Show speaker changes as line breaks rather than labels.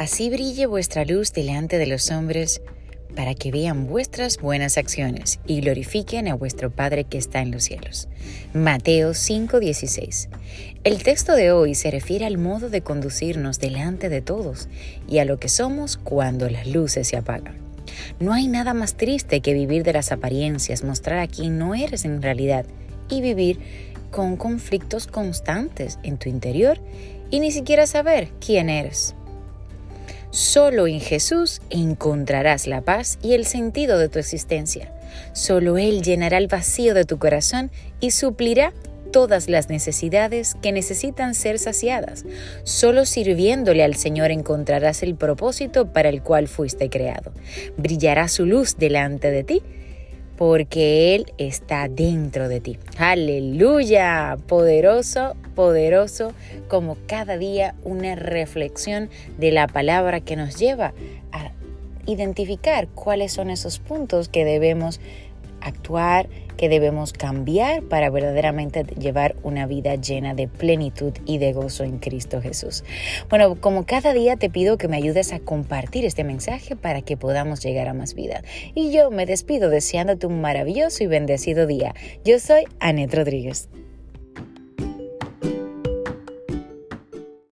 Así brille vuestra luz delante de los hombres, para que vean vuestras buenas acciones y glorifiquen a vuestro Padre que está en los cielos. Mateo 5:16. El texto de hoy se refiere al modo de conducirnos delante de todos y a lo que somos cuando las luces se apagan. No hay nada más triste que vivir de las apariencias, mostrar a quién no eres en realidad y vivir con conflictos constantes en tu interior y ni siquiera saber quién eres. Solo en Jesús encontrarás la paz y el sentido de tu existencia. Solo Él llenará el vacío de tu corazón y suplirá todas las necesidades que necesitan ser saciadas. Solo sirviéndole al Señor encontrarás el propósito para el cual fuiste creado. Brillará su luz delante de ti porque Él está dentro de ti. Aleluya, poderoso, poderoso, como cada día una reflexión de la palabra que nos lleva a identificar cuáles son esos puntos que debemos actuar, que debemos cambiar para verdaderamente llevar una vida llena de plenitud y de gozo en Cristo Jesús. Bueno, como cada día te pido que me ayudes a compartir este mensaje para que podamos llegar a más vida. Y yo me despido deseándote un maravilloso y bendecido día. Yo soy Anet Rodríguez.